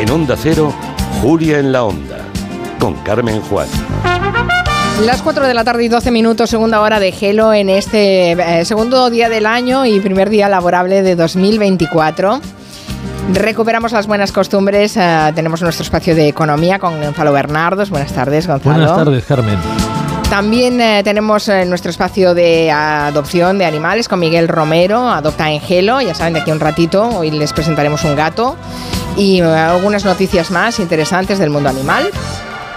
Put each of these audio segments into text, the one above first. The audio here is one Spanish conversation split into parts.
En Onda Cero, Julia en la Onda, con Carmen Juan. Las 4 de la tarde y 12 minutos, segunda hora de Gelo en este eh, segundo día del año y primer día laborable de 2024. Recuperamos las buenas costumbres. eh, tenemos nuestro espacio de economía con Gonzalo Bernardos. Buenas tardes, Gonzalo. Buenas tardes, Carmen. También eh, tenemos eh, nuestro espacio de adopción de animales con Miguel Romero, Adopta en Gelo. Ya saben, de aquí a un ratito, hoy les presentaremos un gato y algunas noticias más interesantes del mundo animal.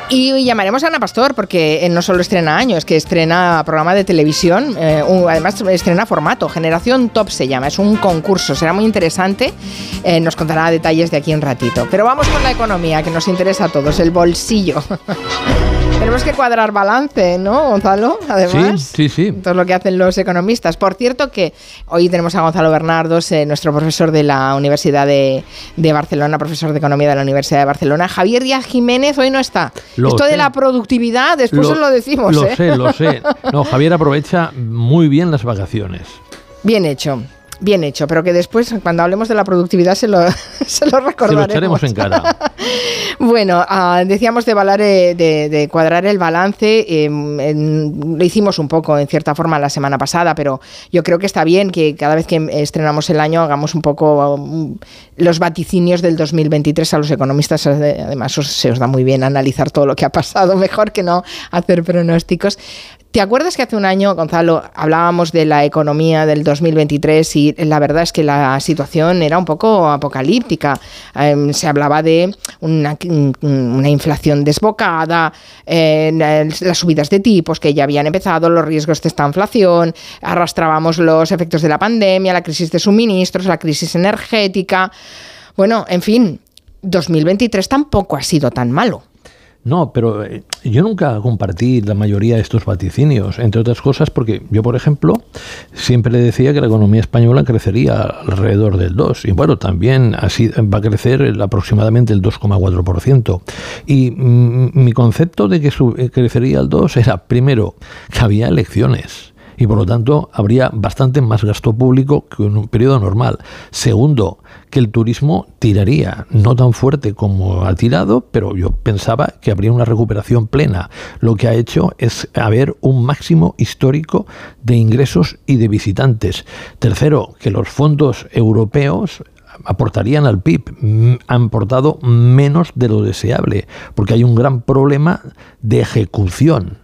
Y llamaremos a Ana Pastor porque eh, no solo estrena año, es que estrena programa de televisión, eh, además estrena formato, Generación Top se llama, es un concurso, será muy interesante, eh, nos contará detalles de aquí un ratito. Pero vamos con la economía, que nos interesa a todos, el bolsillo. Tenemos que cuadrar balance, ¿no, Gonzalo? Además, Sí, sí, sí. todo lo que hacen los economistas. Por cierto que hoy tenemos a Gonzalo Bernardos, eh, nuestro profesor de la Universidad de, de Barcelona, profesor de Economía de la Universidad de Barcelona. Javier Díaz Jiménez hoy no está. Lo Esto de la productividad, después os lo decimos. Lo ¿eh? sé, lo sé. No, Javier aprovecha muy bien las vacaciones. Bien hecho. Bien hecho, pero que después, cuando hablemos de la productividad, se lo, se lo Se lo recordaremos. echaremos en cara. Bueno, ah, decíamos de, valar, de, de cuadrar el balance, eh, en- lo hicimos un poco en cierta forma la semana pasada, pero yo creo que está bien que cada vez que estrenamos el año hagamos un poco um, los vaticinios del 2023 a los economistas, además os- se os da muy bien analizar todo lo que ha pasado, mejor que no hacer pronósticos. ¿Te acuerdas que hace un año, Gonzalo, hablábamos de la economía del 2023 y la verdad es que la situación era un poco apocalíptica? Em, se hablaba de una, inflación desbocada, las subidas de tipos que ya habían empezado, los riesgos de esta inflación, arrastrábamos los efectos de la pandemia, la crisis de suministros, la crisis energética. Bueno, en fin, 2023 tampoco ha sido tan malo. No, pero eh, yo nunca compartí la mayoría de estos vaticinios, entre otras cosas porque yo, por ejemplo, siempre decía que la economía española crecería alrededor del 2 y bueno, también así va a crecer el- aproximadamente el 2,4%. Y mm, mi concepto de que eh, crecería el 2 era, primero, que había elecciones. Y por lo tanto habría bastante más gasto público que en un periodo normal. Segundo, que el turismo tiraría, no tan fuerte como ha tirado, pero yo pensaba que habría una recuperación plena. Lo que ha hecho es haber un máximo histórico de ingresos y de visitantes. Tercero, que los fondos europeos aportarían al PIB, mm, han aportado menos de lo deseable, porque hay un gran problema de ejecución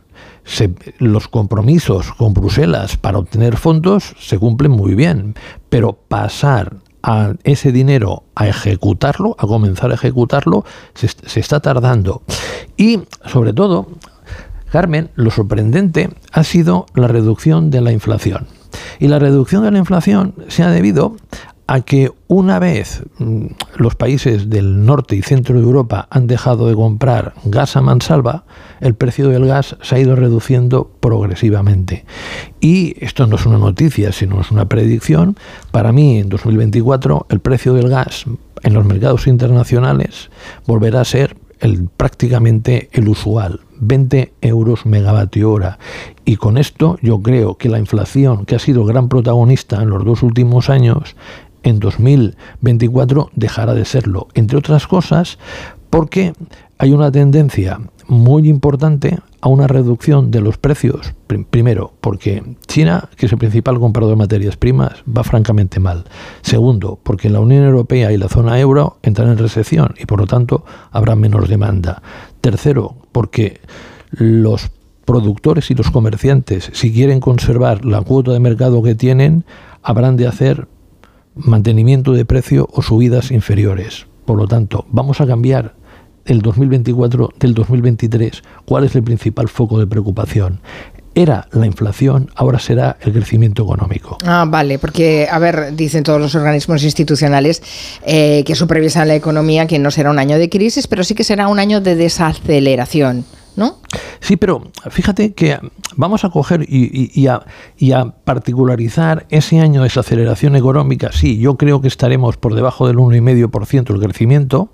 los compromisos con Bruselas para obtener fondos se cumplen muy bien, pero pasar a ese dinero a ejecutarlo, a comenzar a ejecutarlo, se, se está tardando. Y sobre todo, Carmen, lo sorprendente ha sido la reducción de la inflación. Y la reducción de la inflación se ha debido a que una vez mm, los países del norte y centro de Europa han dejado de comprar gas a mansalva, el precio del gas se ha ido reduciendo progresivamente. Y esto no es una noticia, sino es una predicción. Para mí, en 2024, el precio del gas en los mercados internacionales volverá a ser prácticamente el usual, 20 euros megavatio hora. Y con esto yo creo que la inflación, que ha sido gran protagonista en los dos últimos años, en 2024 dejará de serlo. Entre otras cosas, porque hay una tendencia muy importante a una reducción de los precios. Prim- Primero, porque China, que es el principal comprador de materias primas, va francamente mal. Segundo, porque la Unión Europea y la zona euro entran en recesión y por lo tanto habrá menos demanda. Tercero, porque los productores y los comerciantes, si quieren conservar la cuota de mercado que tienen, habrán de hacer mantenimiento de precio o subidas inferiores. Por lo tanto, vamos a cambiar el 2024 del 2023. ¿Cuál es el principal foco de preocupación? Era la inflación, ahora será el crecimiento económico. Ah, vale, porque, a ver, dicen todos los organismos institucionales eh, que supervisan la economía que no será un año de crisis, pero sí que será un año de desaceleración, ¿no? Sí, pero fíjate que vamos a coger y, a, particularizar ese año de desaceleración económica. Sí, yo creo que estaremos por debajo del 1,5% el crecimiento.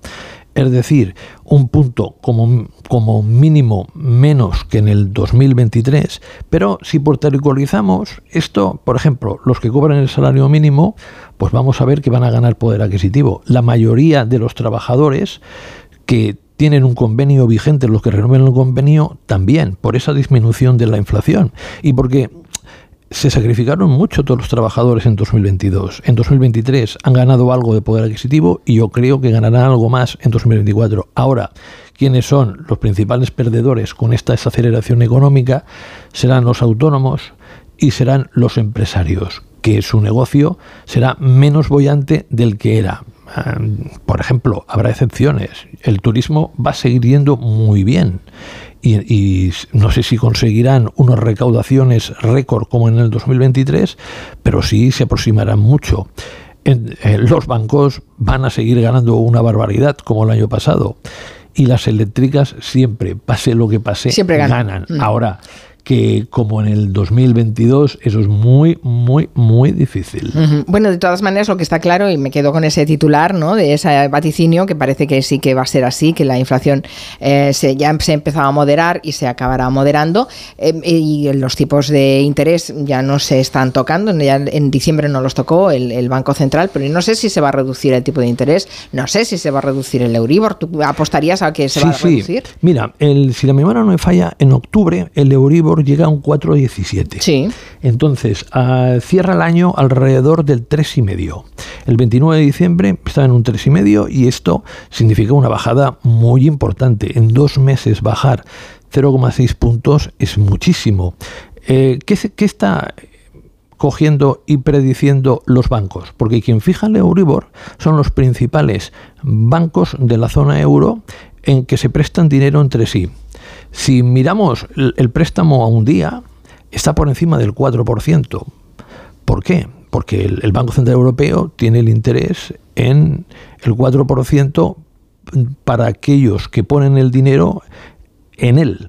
es decir, un punto como, como mínimo menos que en el 2023, pero si portaricolizamos esto, por ejemplo, los que cobran el salario mínimo, pues vamos a ver que van a ganar poder adquisitivo. La mayoría de los trabajadores que tienen un convenio vigente, los que renueven el convenio, también, por esa disminución de la inflación. Y porque se sacrificaron mucho todos los trabajadores en 2022. En 2023 han ganado algo de poder adquisitivo y yo creo que ganarán algo más en 2024. Ahora, ¿quiénes son los principales perdedores con esta desaceleración económica? Serán los autónomos y serán los empresarios, que su negocio será menos bollante del que era. Ah, por ejemplo, habrá excepciones. El turismo va a seguir yendo muy bien y, no sé si conseguirán unas recaudaciones récord como en el 2023, pero sí se aproximarán mucho. Eh, los bancos van a seguir ganando una barbaridad como el año pasado y las eléctricas siempre, pase lo que pase, siempre ganan. Mm. Ahora, que como en el 2022 eso es muy, muy, muy difícil. Bueno, de todas maneras lo que está claro, y me quedo con ese titular, ¿no? De ese vaticinio, que parece que sí que va a ser así, que la inflación eh, se, ya se empezaba a moderar y se acabará moderando, eh, y los tipos de interés ya no se están tocando, ya en diciembre no los tocó el, Banco Central, pero no sé si se va a reducir el tipo de interés, no sé si se va a reducir el Euribor, ¿tú apostarías a que se va a reducir? Sí. Mira, el, si la memoria no me falla, en octubre el Euribor llega a un 4,17. Sí. Entonces, cierra el año alrededor del 3,5. El 29 de diciembre estaba en un 3,5 y esto significa una bajada muy importante. En dos meses bajar 0,6 puntos es muchísimo. Eh, ¿qué, ¿Qué está cogiendo y prediciendo los bancos, porque quien fija el Euribor son los principales bancos de la zona euro en que se prestan dinero entre sí. Si miramos el, préstamo a un día, está por encima del 4%. ¿Por qué? Porque el, Banco Central Europeo tiene el interés en el 4% para aquellos que ponen el dinero en él.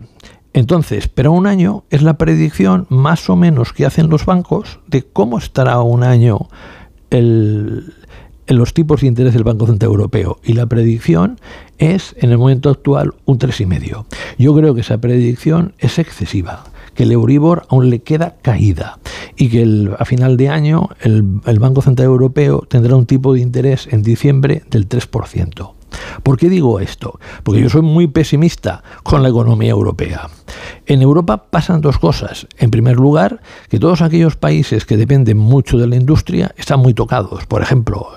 Entonces, pero un año es la predicción más o menos que hacen los bancos de cómo estará un año el, en los tipos de interés del Banco Central Europeo y la predicción es en el momento actual un 3,5. Yo creo que esa predicción es excesiva, que el Euribor aún le queda caída y que a final de año el, el Banco Central Europeo tendrá un tipo de interés en diciembre del 3%. ¿Por qué digo esto? Porque yo soy muy pesimista con la economía europea. En Europa pasan dos cosas. En primer lugar, que todos aquellos países que dependen mucho de la industria están muy tocados. Por ejemplo,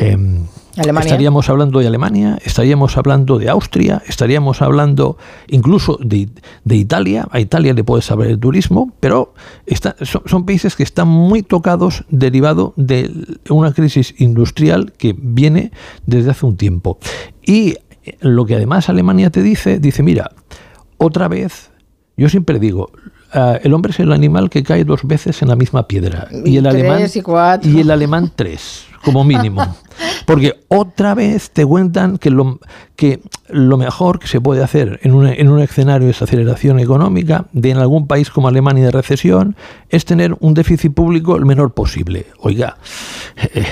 Em, estaríamos hablando de Alemania, estaríamos hablando de Austria, estaríamos hablando incluso de, Italia. A Italia le puede saber el turismo, pero son, países que están muy tocados derivado de una crisis industrial que viene desde hace un tiempo. Y lo que además Alemania te dice, dice, mira, otra vez, yo siempre digo, ah, el hombre es el animal que cae dos veces en la misma piedra. Y, el alemán y el alemán tres como mínimo. Porque otra vez te cuentan que lo, que lo mejor que se puede hacer en un, en un escenario de desaceleración económica, de en algún país como Alemania de recesión, es tener un déficit público el menor posible. Oiga, eh,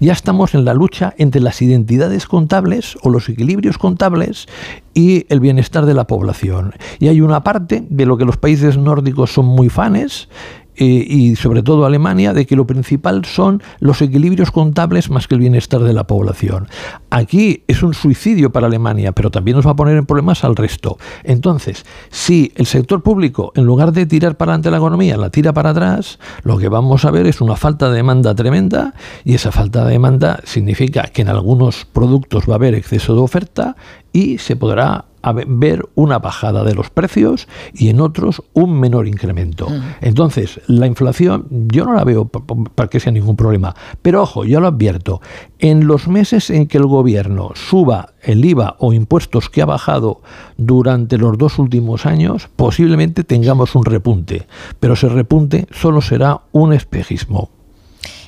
ya estamos en la lucha entre las identidades contables o los equilibrios contables y el bienestar de la población. Y hay una parte de lo que los países nórdicos son muy fanes, eh, y sobre todo Alemania, de que lo principal son los equilibrios contables más que el bienestar de la población. Aquí es un suicidio para Alemania, pero también nos va a poner en problemas al resto. Entonces, si el sector público, en lugar de tirar para adelante la economía, la tira para atrás, lo que vamos a ver es una falta de demanda tremenda y esa falta de demanda significa que en algunos productos va a haber exceso de oferta y se podrá ver una bajada de los precios y en otros un menor incremento. Mm. Entonces, la inflación yo no la veo para que sea ningún problema. Pero ojo, yo lo advierto, en los meses en que el gobierno suba el IVA o impuestos que ha bajado durante los dos últimos años, posiblemente tengamos un repunte. Pero ese repunte solo será un espejismo.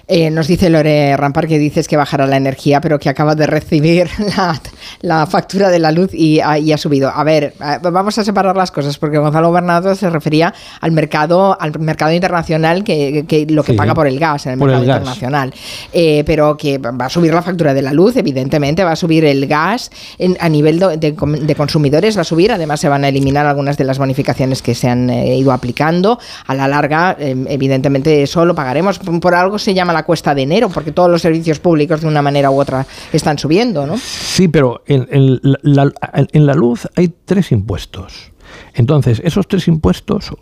Eh, nos dice Lore Rampar que dices que bajará la energía, pero que acaba de recibir la factura de la luz y ha, subido. A ver, vamos a separar las cosas porque Gonzalo Bernardo se refería al mercado, al mercado internacional que, lo que paga por el gas en el mercado internacional. Eh, pero que va a subir la factura de la luz, evidentemente, va a subir el gas a nivel de, consumidores, va a subir. Además, se van a eliminar algunas de las bonificaciones que se han eh, ido aplicando. A la larga, em, evidentemente, eso lo pagaremos. Por algo se llama la cuesta de enero, porque todos los servicios públicos de una manera u otra están subiendo, ¿no? Sí, pero en, la, luz hay tres impuestos. Entonces, esos tres impuestos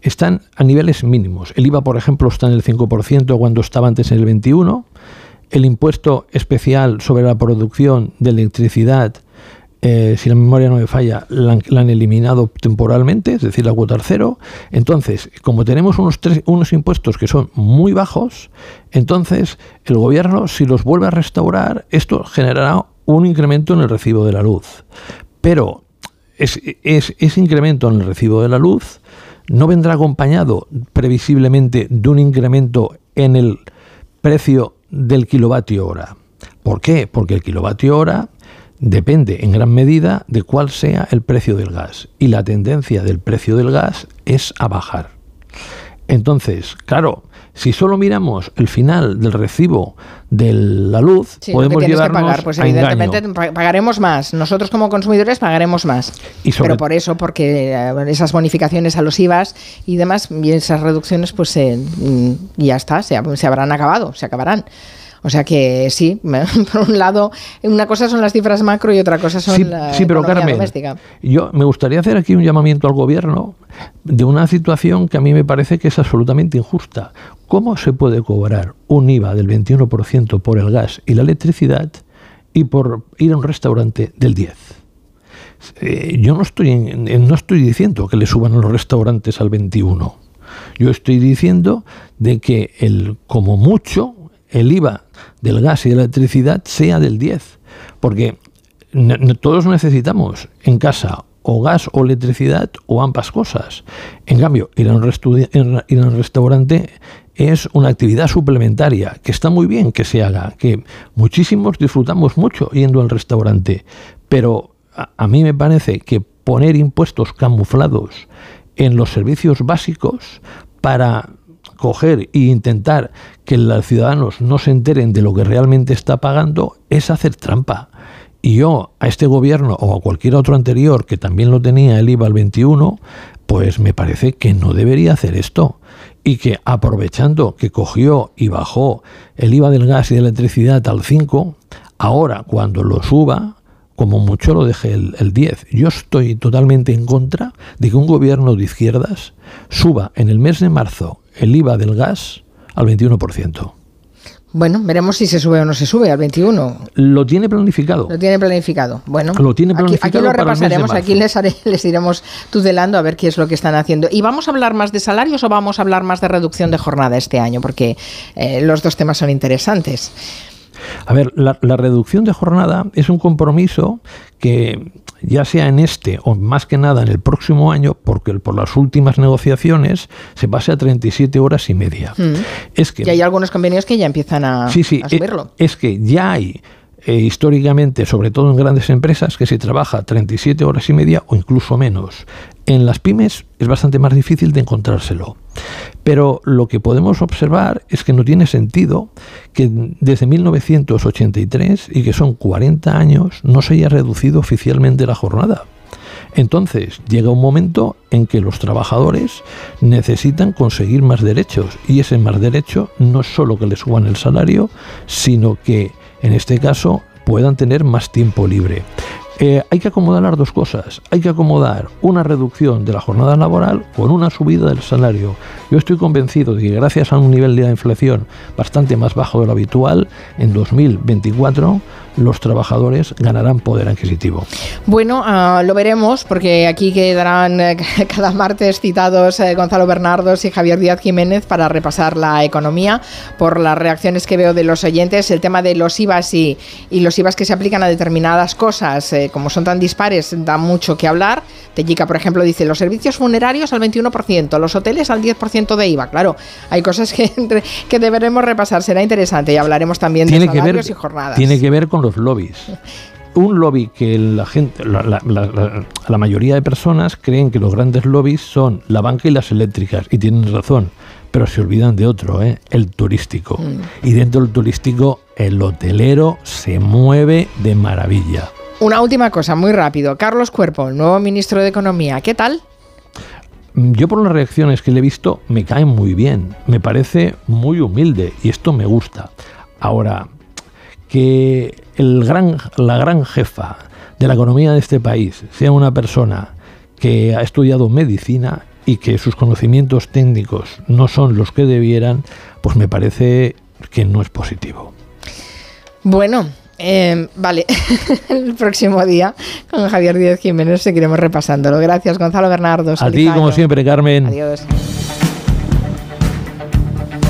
están a niveles mínimos. El IVA, por ejemplo, está en el 5% cuando estaba antes en el 21%. El impuesto especial sobre la producción de electricidad eh, si la memoria no me falla, la, han eliminado temporalmente, es decir, la cuota cero. Entonces, como tenemos unos, impuestos que son muy bajos, entonces el gobierno, si los vuelve a restaurar, esto generará un incremento en el recibo de la luz. Pero es, ese incremento en el recibo de la luz no vendrá acompañado previsiblemente de un incremento en el precio del kilovatio hora. ¿Por qué? Porque el kilovatio hora depende en gran medida de cuál sea el precio del gas. Y la tendencia del precio del gas es a bajar. Entonces, claro, si solo miramos el final del recibo de la luz, podemos llevarnos que pagar. Pues evidentemente pagaremos más. Nosotros como consumidores pagaremos más. Pero por eso, porque eh, esas bonificaciones a los IVAs y demás, y esas reducciones, pues eh, ya está, se habrán acabado, se acabarán. O sea que sí, por un lado, una cosa son las cifras macro y otra cosa son la sí, pero Carmen, doméstica. Yo me gustaría hacer aquí un llamamiento al gobierno de una situación que a mí me parece que es absolutamente injusta. ¿Cómo se puede cobrar un IVA del 21% por el gas y la electricidad y por ir a un restaurante del 10%? Eh, yo no estoy, no estoy diciendo que le suban a los restaurantes al 21. Yo estoy diciendo de que el como mucho el IVA del gas y de la electricidad sea del 10, porque todos necesitamos en casa o gas o electricidad o ambas cosas. En cambio, ir a, un ir a restaurante es una actividad suplementaria que está muy bien que se haga, que muchísimos disfrutamos mucho yendo al restaurante, pero a mí me parece que poner impuestos camuflados en los servicios básicos para coger e intentar que los ciudadanos no se enteren de lo que realmente está pagando es hacer trampa. Y yo a este gobierno o a cualquier otro anterior que también lo tenía el IVA al 21, pues me parece que no debería hacer esto. Y que aprovechando que cogió y bajó el IVA del gas y de la electricidad al 5, ahora cuando lo suba, como mucho lo deje el, el 10. Yo estoy totalmente en contra de que un gobierno de izquierdas suba en el mes de marzo el IVA del gas al 21%. Bueno, veremos si se sube o no se sube al 21. Lo tiene planificado. Lo tiene planificado. Bueno, lo tiene planificado aquí, lo repasaremos, aquí les, les iremos tutelando a ver qué es lo que están haciendo. ¿Y vamos a hablar más de salarios o vamos a hablar más de reducción de jornada este año? Porque eh, los dos temas son interesantes. A ver, la, reducción de jornada es un compromiso que ya sea en este o más que nada en el próximo año, porque por las últimas negociaciones se pase a 37 horas y media. Mm. Es que, y hay algunos convenios que ya empiezan a, sí, sí, subirlo. Es, que ya hay eh, históricamente, sobre todo en grandes empresas, que se trabaja 37 horas y media o incluso menos. En las pymes es bastante más difícil de encontrárselo. Pero lo que podemos observar es que no tiene sentido que desde 1983, y que son 40 años, no se haya reducido oficialmente la jornada. Entonces llega un momento en que los trabajadores necesitan conseguir más derechos y ese más derecho no es solo que les suban el salario, sino que en este caso puedan tener más tiempo libre. Eh, hay que acomodar las dos cosas. Hay que acomodar una reducción de la jornada laboral con una subida del salario. Yo estoy convencido de que gracias a un nivel de inflación bastante más bajo de lo habitual, en 2024 los trabajadores ganarán poder adquisitivo. Bueno, ah, lo veremos porque aquí quedarán eh, cada martes citados eh, Gonzalo Bernardos y Javier Díaz Jiménez para repasar la economía por las reacciones que veo de los oyentes. El tema de los IVAs y, los IVAs que se aplican a determinadas cosas, eh, como son tan dispares, da mucho que hablar. Tellica, por ejemplo, dice los servicios funerarios al 21%, los hoteles al 10% de IVA. Claro, hay cosas que, que deberemos repasar. Será interesante y hablaremos también de salarios y jornadas. Tiene que ver con los lobbies. un lobby que la gente, la, la, mayoría de personas creen que los grandes lobbies son la banca y las eléctricas, y tienen razón, pero se olvidan de otro, ¿eh? el turístico. Mm. Y dentro del turístico, el hotelero se mueve de maravilla. Una última cosa, muy rápido. Carlos Cuerpo, nuevo ministro de Economía, ¿qué tal? Mm, yo por las reacciones que le he visto me cae muy bien, me parece muy humilde y esto me gusta. Ahora, que el gran, la gran jefa de la economía de este país sea una persona que ha estudiado medicina y que sus conocimientos técnicos no son los que debieran, pues me parece que no es positivo. Bueno, eh, vale, el próximo día con Javier Díaz Jiménez seguiremos repasándolo. Gracias, Gonzalo Bernardo. A ti, como siempre, Carmen. Adiós.